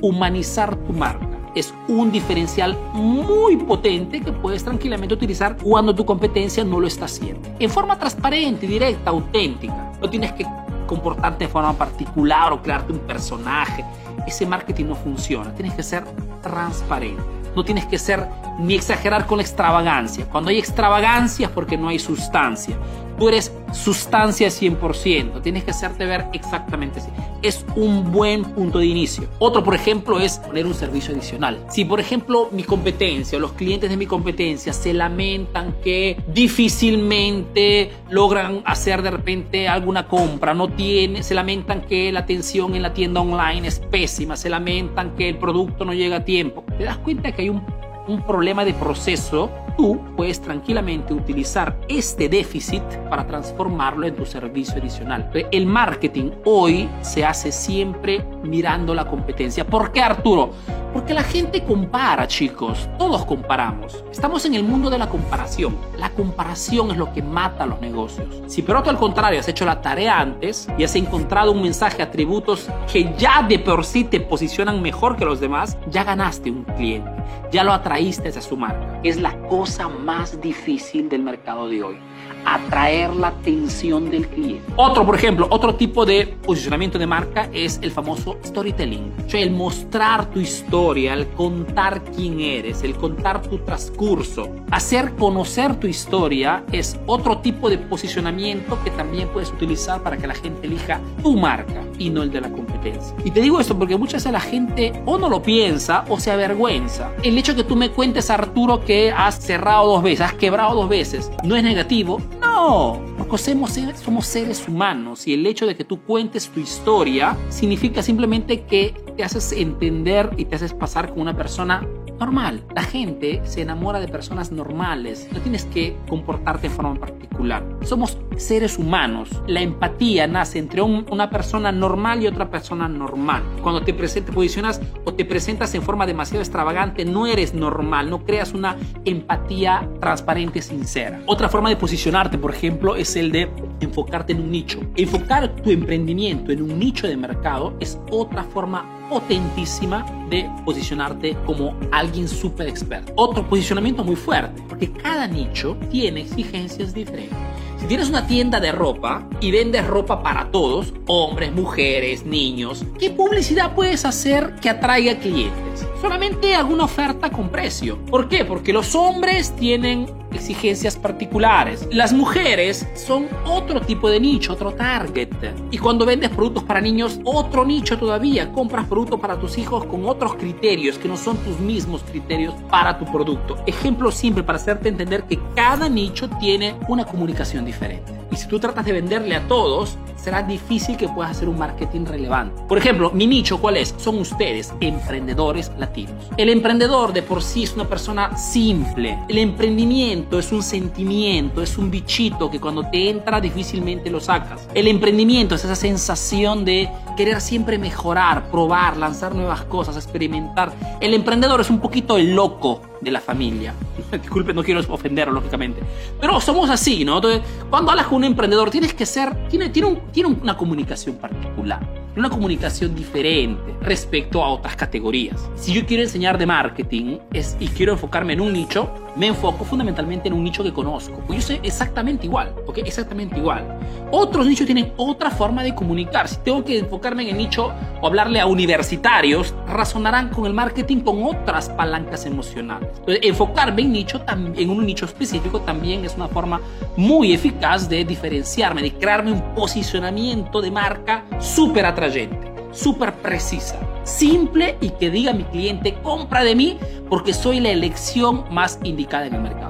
humanizar tu marca es un diferencial muy potente que puedes tranquilamente utilizar cuando tu competencia no lo está haciendo. En forma transparente, directa, auténtica. No tienes que comportarte de forma particular o crearte un personaje. Ese marketing no funciona. Tienes que ser transparente. No tienes que ser ni exagerar con extravagancia. Cuando hay extravagancia es porque no hay sustancia. Tú eres sustancia 100%. Tienes que hacerte ver exactamente así. Es un buen punto de inicio. Otro, por ejemplo, es poner un servicio adicional. Si, por ejemplo, mi competencia o los clientes de mi competencia se lamentan que difícilmente logran hacer de repente alguna compra, no tiene, se lamentan que la atención en la tienda online es pésima, se lamentan que el producto no llega a tiempo, te das cuenta que hay un, un problema de proceso tú puedes tranquilamente utilizar este déficit para transformarlo en tu servicio adicional. El marketing hoy se hace siempre mirando la competencia. ¿Por qué Arturo? Porque la gente compara, chicos. Todos comparamos. Estamos en el mundo de la comparación. La comparación es lo que mata a los negocios. Si pero tú al contrario has hecho la tarea antes y has encontrado un mensaje, atributos que ya de por sí te posicionan mejor que los demás, ya ganaste un cliente. Ya lo atraíste a su marca. Es la cosa más difícil del mercado de hoy atraer la atención del cliente. Otro, por ejemplo, otro tipo de posicionamiento de marca es el famoso storytelling. Sea, el mostrar tu historia, el contar quién eres, el contar tu transcurso. Hacer conocer tu historia es otro tipo de posicionamiento que también puedes utilizar para que la gente elija tu marca y no el de la competencia. Y te digo esto porque muchas veces la gente o no lo piensa o se avergüenza. El hecho que tú me cuentes, Arturo, que has cerrado dos veces, has quebrado dos veces, no es negativo, no, somos, somos seres humanos y el hecho de que tú cuentes tu historia significa simplemente que te haces entender y te haces pasar como una persona normal. La gente se enamora de personas normales. No tienes que comportarte de forma particular. Somos seres humanos. La empatía nace entre una persona normal y otra persona normal. Cuando te, te posicionas o te presentas en forma demasiado extravagante, no eres normal. No creas una empatía transparente, sincera. Otra forma de posicionarte, por ejemplo, es el de enfocarte en un nicho. Enfocar tu emprendimiento en un nicho de mercado es otra forma potentísima de posicionarte como alguien súper experto. Otro posicionamiento muy fuerte, porque cada nicho tiene exigencias diferentes. Si tienes una tienda de ropa y vendes ropa para todos, hombres, mujeres, niños, ¿qué publicidad puedes hacer que atraiga clientes? Solamente alguna oferta con precio. ¿Por qué? Porque los hombres tienen exigencias particulares. Las mujeres son otro tipo de nicho, otro target. Y cuando vendes productos para niños, otro nicho todavía. Compras productos para tus hijos con otros criterios que no son tus mismos criterios para tu producto. Ejemplo simple para hacerte entender que cada nicho tiene una comunicación diferente. Y si tú tratas de venderle a todos, será difícil que puedas hacer un marketing relevante. Por ejemplo, mi nicho, ¿cuál es? Son ustedes, emprendedores latinos. El emprendedor de por sí es una persona simple. El emprendimiento es un sentimiento, es un bichito que cuando te entra difícilmente lo sacas. El emprendimiento es esa sensación de querer siempre mejorar, probar, lanzar nuevas cosas, experimentar. El emprendedor es un poquito el loco de la familia. Disculpe, no quiero ofenderlo, lógicamente. Pero somos así, ¿no? Entonces, cuando hablas con un emprendedor, tienes que ser, tiene, tiene, un, tiene una comunicación particular, una comunicación diferente respecto a otras categorías. Si yo quiero enseñar de marketing es, y quiero enfocarme en un nicho, me enfoco fundamentalmente en un nicho que conozco. Pues yo sé exactamente igual, ¿ok? Exactamente igual. Otros nichos tienen otra forma de comunicar. Si tengo que enfocarme en el nicho o hablarle a universitarios, razonarán con el marketing con otras palancas emocionales. Entonces, enfocarme en, nicho, en un nicho específico también es una forma muy eficaz de diferenciarme, de crearme un posicionamiento de marca súper atrayente, súper precisa, simple y que diga a mi cliente, compra de mí porque soy la elección más indicada en el mercado.